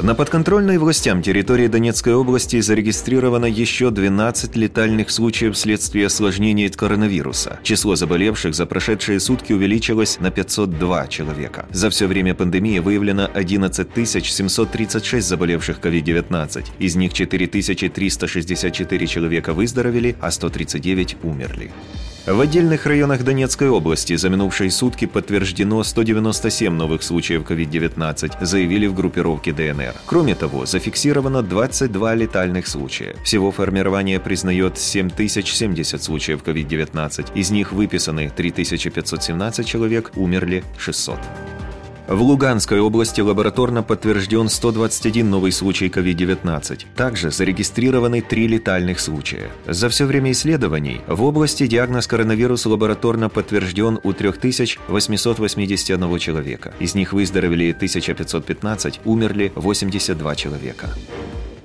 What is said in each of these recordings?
На подконтрольной властям территории Донецкой области зарегистрировано еще 12 летальных случаев вследствие осложнений от коронавируса. Число заболевших за прошедшие сутки увеличилось на 502 человека. За все время пандемии выявлено 11 736 заболевших COVID-19. Из них 4364 человека выздоровели, а 139 умерли. В отдельных районах Донецкой области за минувшие сутки подтверждено 197 новых случаев COVID-19, заявили в группировке ДНР. Кроме того, зафиксировано 22 летальных случая. Всего формирование признает 7070 случаев COVID-19. Из них выписаны 3517 человек, умерли 600. В Луганской области лабораторно подтвержден 121 новый случай COVID-19. Также зарегистрированы три летальных случая. За все время исследований в области диагноз коронавируса лабораторно подтвержден у 3881 человека. Из них выздоровели 1515, умерли 82 человека.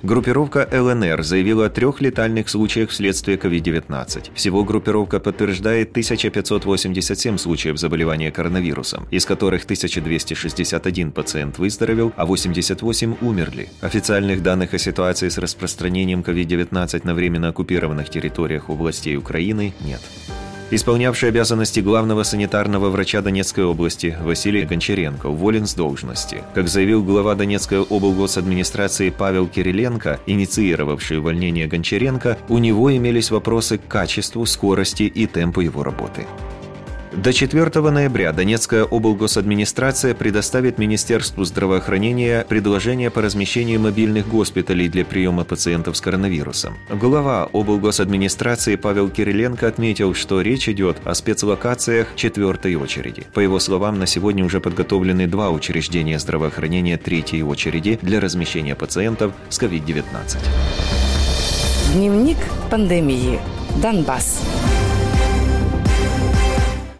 Группировка ЛНР заявила о трех летальных случаях вследствие COVID-19. Всего группировка подтверждает 1587 случаев заболевания коронавирусом, из которых 1261 пациент выздоровел, а 88 умерли. Официальных данных о ситуации с распространением COVID-19 на временно оккупированных территориях областей Украины нет. Исполнявший обязанности главного санитарного врача Донецкой области Василий Гончаренко уволен с должности. Как заявил глава Донецкой облгосадминистрации Павел Кириленко, инициировавший увольнение Гончаренко, у него имелись вопросы к качеству, скорости и темпу его работы. До 4 ноября Донецкая облгосадминистрация предоставит Министерству здравоохранения предложение по размещению мобильных госпиталей для приема пациентов с коронавирусом. Глава облгосадминистрации Павел Кириленко отметил, что речь идет о спецлокациях четвертой очереди. По его словам, на сегодня уже подготовлены два учреждения здравоохранения третьей очереди для размещения пациентов с COVID-19. Дневник пандемии. Донбасс.